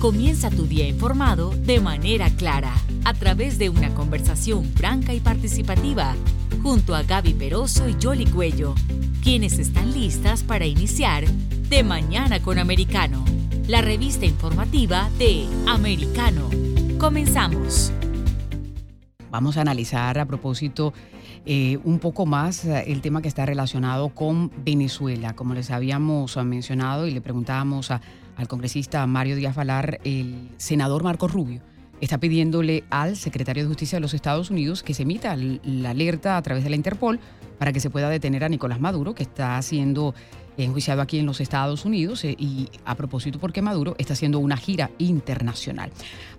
Comienza tu día informado de manera clara, a través de una conversación franca y participativa, junto a Gaby Peroso y Jolly Cuello, quienes están listas para iniciar De Mañana con Americano, la revista informativa de Americano. Comenzamos. Vamos a analizar a propósito eh, un poco más eh, el tema que está relacionado con Venezuela. Como les habíamos mencionado y le preguntábamos al congresista Mario Díaz Valar, el senador Marco Rubio está pidiéndole al secretario de Justicia de los Estados Unidos que se emita la alerta a través de la Interpol para que se pueda detener a Nicolás Maduro, que está haciendo enjuiciado aquí en los Estados Unidos eh, y a propósito porque Maduro está haciendo una gira internacional.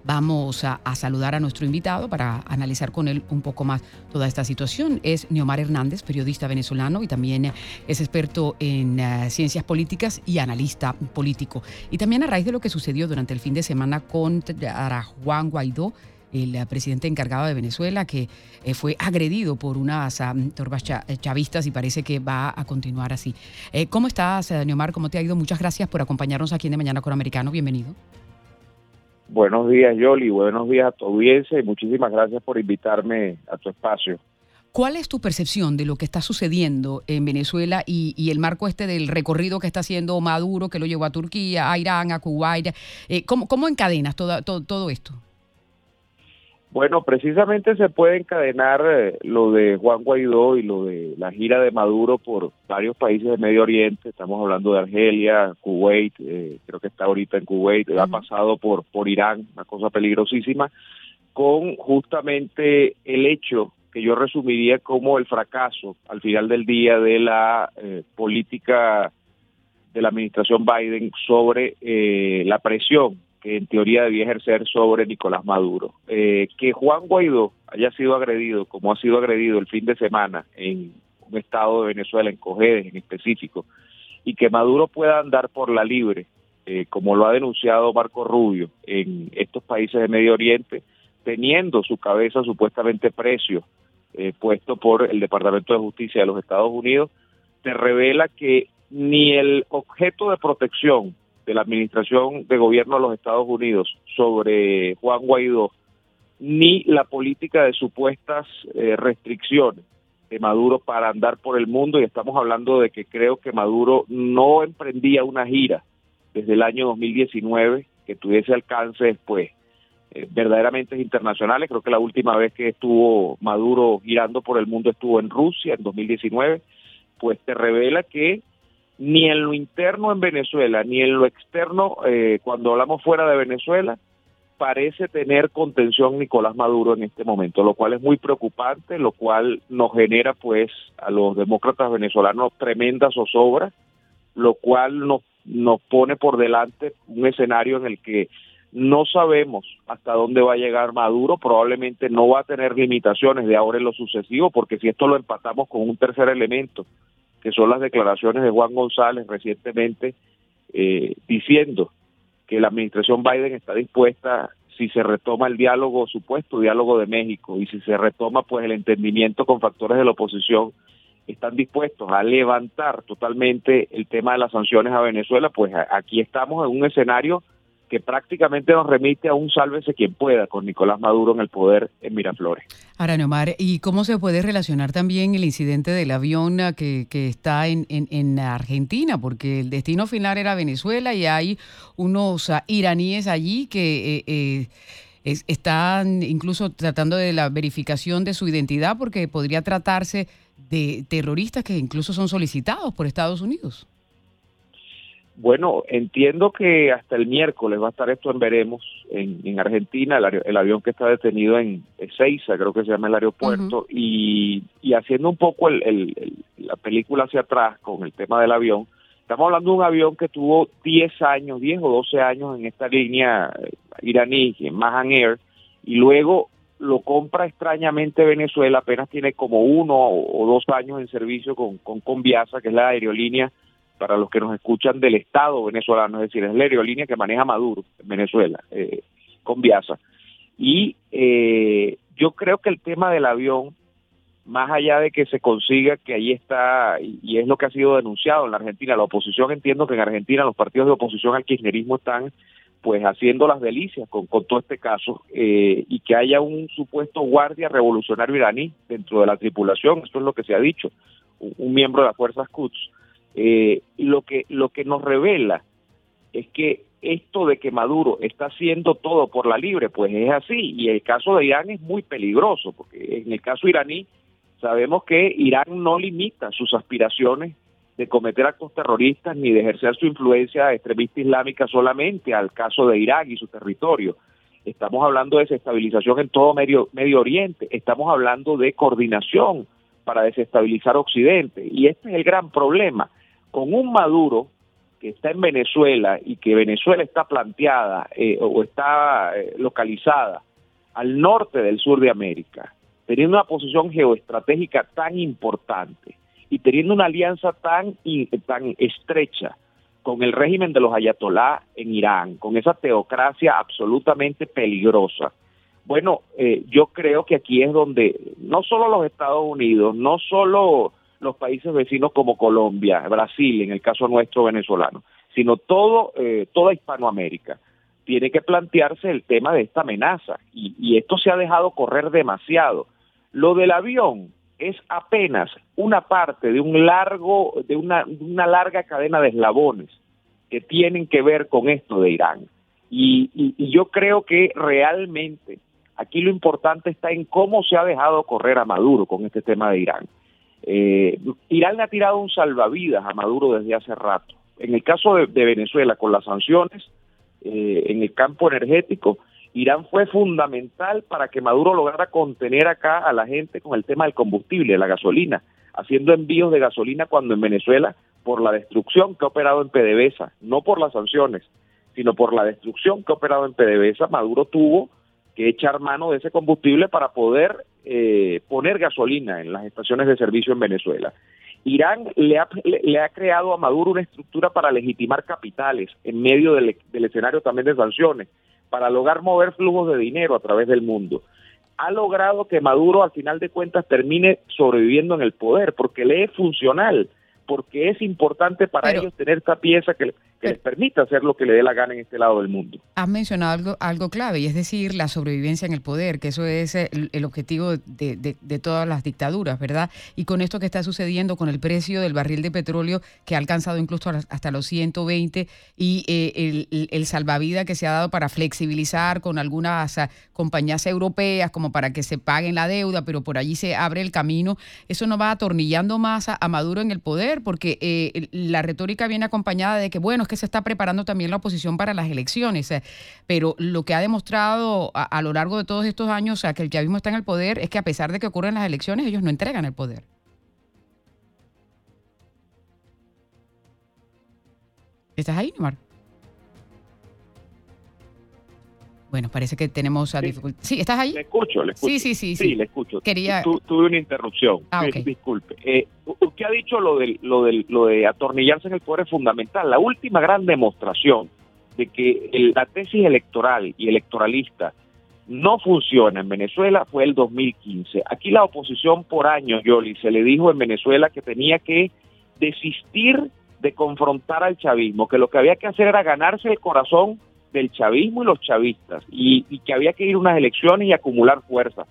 Vamos a, saludar a nuestro invitado para analizar con él un poco más toda esta situación. Es Neomar Hernández, periodista venezolano y también es experto en eh, ciencias políticas y analista político. Y también a raíz de lo que sucedió durante el fin de semana con Juan Guaidó, el eh, presidente encargado de Venezuela, que eh, fue agredido por unas turbas eh, chavistas y parece que va a continuar así. ¿Cómo estás, Neomar? ¿Cómo te ha ido? Muchas gracias por acompañarnos aquí en De Mañana con Americano. Bienvenido. Buenos días, Yoli. Buenos días a tu audiencia y muchísimas gracias por invitarme a tu espacio. ¿Cuál es tu percepción de lo que está sucediendo en Venezuela y, el marco este del recorrido que está haciendo Maduro, que lo llevó a Turquía, a Irán, a Kuwait? ¿cómo, ¿Cómo encadenas todo, todo esto? Bueno, precisamente se puede encadenar eh, lo de Juan Guaidó y lo de la gira de Maduro por varios países de Medio Oriente. Estamos hablando de Argelia, Kuwait, eh, creo que está ahorita en Kuwait, ha pasado por, por Irán, una cosa peligrosísima, con justamente el hecho que yo resumiría como el fracaso al final del día de la eh, política de la administración Biden sobre la presión que en teoría debía ejercer sobre Nicolás Maduro. Eh, que Juan Guaidó haya sido agredido, como ha sido agredido el fin de semana en un estado de Venezuela, en Cojedes en específico, y que Maduro pueda andar por la libre, eh, como lo ha denunciado Marco Rubio, en estos países de Medio Oriente, teniendo su cabeza supuestamente precio eh, puesto por el Departamento de Justicia de los Estados Unidos, te revela que ni el objeto de protección de la administración de gobierno de los Estados Unidos sobre Juan Guaidó, ni la política de supuestas eh, restricciones de Maduro para andar por el mundo, y estamos hablando de que creo que Maduro no emprendía una gira desde el año 2019 que tuviese alcance después eh, verdaderamente internacionales. Creo que la última vez que estuvo Maduro girando por el mundo estuvo en Rusia en 2019, pues te revela que ni en lo interno en Venezuela, ni en lo externo, eh, cuando hablamos fuera de Venezuela, parece tener contención Nicolás Maduro en este momento, lo cual es muy preocupante, lo cual nos genera pues a los demócratas venezolanos tremenda zozobra, lo cual nos, nos pone por delante un escenario en el que no sabemos hasta dónde va a llegar Maduro, probablemente no va a tener limitaciones de ahora en lo sucesivo, porque si esto lo empatamos con un tercer elemento, que son las declaraciones de Juan González recientemente eh, diciendo que la administración Biden está dispuesta, si se retoma el diálogo, supuesto diálogo de México, y si se retoma pues el entendimiento con factores de la oposición, están dispuestos a levantar totalmente el tema de las sanciones a Venezuela, pues aquí estamos en un escenario que prácticamente nos remite a un sálvese quien pueda con Nicolás Maduro en el poder en Miraflores. Ahora, Neomar, ¿y cómo se puede relacionar también el incidente del avión ah, que, que está en, en, Argentina? Porque el destino final era Venezuela y hay unos ah, iraníes allí que... Eh, eh, están incluso tratando de la verificación de su identidad porque podría tratarse de terroristas que incluso son solicitados por Estados Unidos. Bueno, entiendo que hasta el miércoles va a estar esto en Veremos, en, Argentina, el, avión que está detenido en Ezeiza, creo que se llama el aeropuerto, y, haciendo un poco la película hacia atrás con el tema del avión, estamos hablando de un avión que tuvo 10 años, 10 o 12 años en esta línea eh, iraní, en Mahan Air, y luego lo compra extrañamente Venezuela, apenas tiene como uno o dos años en servicio con, con Conviasa, que es la aerolínea para los que nos escuchan del Estado venezolano, es decir, es la aerolínea que maneja Maduro en Venezuela, eh, con Viasa. Y eh, yo creo que el tema del avión, más allá de que se consiga que ahí está, y es lo que ha sido denunciado en la Argentina, la oposición, entiendo que en Argentina los partidos de oposición al kirchnerismo están pues haciendo las delicias con, todo este caso eh, y que haya un supuesto guardia revolucionario iraní dentro de la tripulación, esto es lo que se ha dicho, un, miembro de las fuerzas Quds. Eh, lo que lo que nos revela es que esto de que Maduro está haciendo todo por la libre, pues es así, y el caso de Irán es muy peligroso, porque en el caso iraní sabemos que Irán no limita sus aspiraciones de cometer actos terroristas ni de ejercer su influencia extremista islámica solamente al caso de Irak y su territorio. Estamos hablando de desestabilización en todo Medio, Medio Oriente, estamos hablando de coordinación para desestabilizar Occidente. Y este es el gran problema. Con un Maduro que está en Venezuela y que Venezuela está planteada eh, o está eh, localizada al norte del sur de América, teniendo una posición geoestratégica tan importante y teniendo una alianza tan, tan estrecha con el régimen de los ayatolá en Irán, con esa teocracia absolutamente peligrosa, bueno, eh, yo creo que aquí es donde no solo los Estados Unidos, no solo los países vecinos como Colombia, Brasil, en el caso nuestro venezolano, sino todo, eh, toda Hispanoamérica. Tiene que plantearse el tema de esta amenaza y, esto se ha dejado correr demasiado. Lo del avión es apenas una parte de un largo, de una, una larga cadena de eslabones que tienen que ver con esto de Irán. y, yo creo que realmente aquí lo importante está en cómo se ha dejado correr a Maduro con este tema de Irán. Eh, Irán le ha tirado un salvavidas a Maduro desde hace rato. En el caso de, Venezuela, con las sanciones eh, en el campo energético, Irán fue fundamental para que Maduro lograra contener acá a la gente con el tema del combustible, la gasolina, haciendo envíos de gasolina cuando en Venezuela, por la destrucción que ha operado en PDVSA, no por las sanciones, sino por la destrucción que ha operado en PDVSA, Maduro tuvo que echar mano de ese combustible para poder eh, poner gasolina en las estaciones de servicio en Venezuela. Irán le ha, le, ha creado a Maduro una estructura para legitimar capitales en medio del, del escenario también de sanciones, para lograr mover flujos de dinero a través del mundo. Ha logrado que Maduro al final de cuentas termine sobreviviendo en el poder porque le es funcional porque es importante para ellos tener esta pieza que, les permita hacer lo que le dé la gana en este lado del mundo. Has mencionado algo, algo clave, y es decir, la sobrevivencia en el poder, que eso es el, objetivo de, todas las dictaduras, ¿verdad? Y con esto que está sucediendo, con el precio del barril de petróleo que ha alcanzado incluso hasta los 120 y eh, el, el, salvavidas que se ha dado para flexibilizar con algunas ah, compañías europeas como para que se paguen la deuda, pero por allí se abre el camino, eso no va atornillando más a Maduro en el poder porque eh, la retórica viene acompañada de que, bueno, que se está preparando también la oposición para las elecciones, eh, pero lo que ha demostrado a, lo largo de todos estos años, sea, que el chavismo está en el poder, es que a pesar de que ocurren las elecciones, ellos no entregan el poder. ¿Estás ahí, Neymar? Bueno, parece que tenemos a dificultad. Sí, ¿estás ahí? Le escucho, le escucho. Sí, sí, sí. Sí, le escucho. Quería... tuve una interrupción. Ah, Disculpe. Eh, usted ha dicho lo de, lo, de, lo de atornillarse en el poder es fundamental. La última gran demostración de que la tesis electoral y electoralista no funciona en Venezuela fue el 2015. Aquí la oposición por años, Yoli, se le dijo en Venezuela que tenía que desistir de confrontar al chavismo, que lo que había que hacer era ganarse el corazón del chavismo y los chavistas y, que había que ir a unas elecciones y acumular fuerza.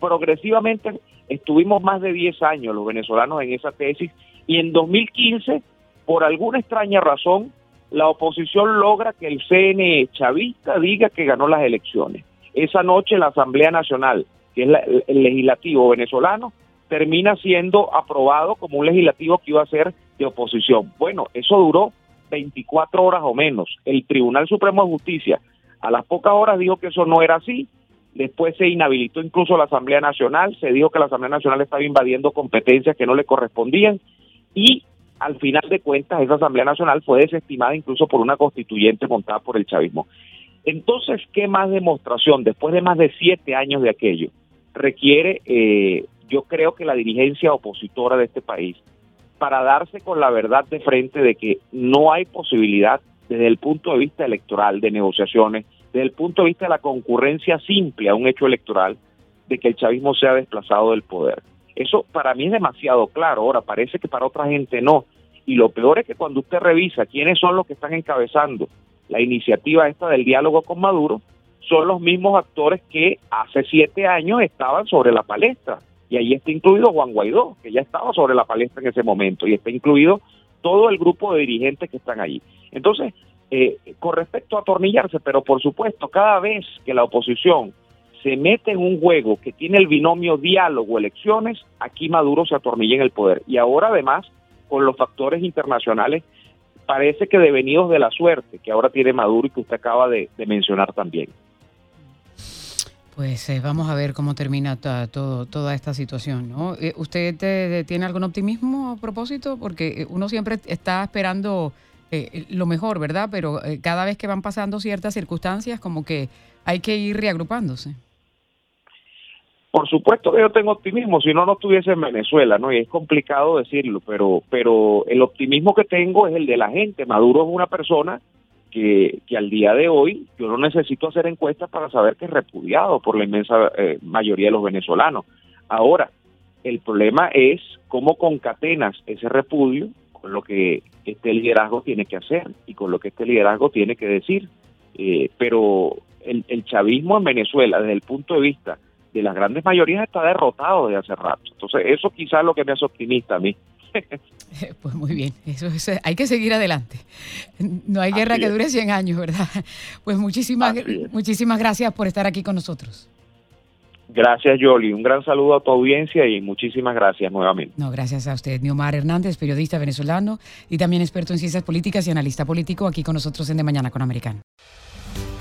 Progresivamente estuvimos más de 10 años los venezolanos en esa tesis y en 2015, por alguna extraña razón, la oposición logra que el CNE chavista diga que ganó las elecciones. Esa noche la Asamblea Nacional, que es el legislativo venezolano, termina siendo aprobado como un legislativo que iba a ser de oposición. Bueno, eso duró 24 horas o menos. El Tribunal Supremo de Justicia a las pocas horas dijo que eso no era así. Después se inhabilitó incluso la Asamblea Nacional, se dijo que la Asamblea Nacional estaba invadiendo competencias que no le correspondían y al final de cuentas esa Asamblea Nacional fue desestimada incluso por una constituyente montada por el chavismo. Entonces, ¿qué más demostración después de más de siete años de aquello requiere, eh, yo creo que la dirigencia opositora de este país para darse con la verdad de frente de que no hay posibilidad desde el punto de vista electoral, de negociaciones, desde el punto de vista de la concurrencia simple a un hecho electoral, de que el chavismo sea desplazado del poder. Eso para mí es demasiado claro, ahora parece que para otra gente no. Y lo peor es que cuando usted revisa quiénes son los que están encabezando la iniciativa esta del diálogo con Maduro, son los mismos actores que hace siete años estaban sobre la palestra. Y ahí está incluido Juan Guaidó, que ya estaba sobre la palestra en ese momento, y está incluido todo el grupo de dirigentes que están ahí. Entonces, eh, con respecto a atornillarse, pero por supuesto, cada vez que la oposición se mete en un juego que tiene el binomio diálogo-elecciones, aquí Maduro se atornilla en el poder. Y ahora además, con los factores internacionales, parece que devenidos de la suerte que ahora tiene Maduro y que usted acaba de, mencionar también. Pues eh, vamos a ver cómo termina todo, toda esta situación. ¿no? Eh, ¿Usted tiene algún optimismo a propósito? Porque uno siempre está esperando eh, lo mejor, ¿verdad? Pero cada vez que van pasando ciertas circunstancias, como que hay que ir reagrupándose. Por supuesto que yo tengo optimismo, si no, no estuviese en Venezuela, ¿no? Y es complicado decirlo, pero, pero el optimismo que tengo es el de la gente. Maduro es una persona que, al día de hoy yo no necesito hacer encuestas para saber que es repudiado por la inmensa eh, mayoría de los venezolanos. Ahora, el problema es cómo concatenas ese repudio con lo que este liderazgo tiene que hacer y con lo que este liderazgo tiene que decir. Eh, pero el, el chavismo en Venezuela, desde el punto de vista de las grandes mayorías está derrotado de hace rato. Entonces, eso quizás es lo que me hace optimista a mí. Pues muy bien, eso, hay que seguir adelante. No hay guerra que dure 100 años, ¿verdad? Pues muchísimas, muchísimas gracias por estar aquí con nosotros. Gracias, Yoli. Un gran saludo a tu audiencia y muchísimas gracias nuevamente. No, gracias a usted. Niomar Hernández, periodista venezolano y también experto en ciencias políticas y analista político aquí con nosotros en De Mañana con Americano.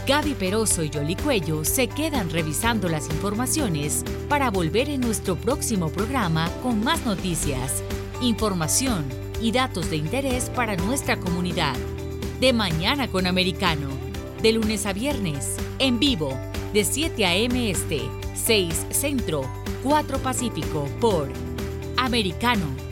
Gaby Peroso y Yoli Cuello se quedan revisando las informaciones para volver en nuestro próximo programa con más noticias, información y datos de interés para nuestra comunidad. De mañana con Americano, de lunes a viernes, en vivo, de 7 a.m. Este, 6 Centro, 4 Pacífico, por Americano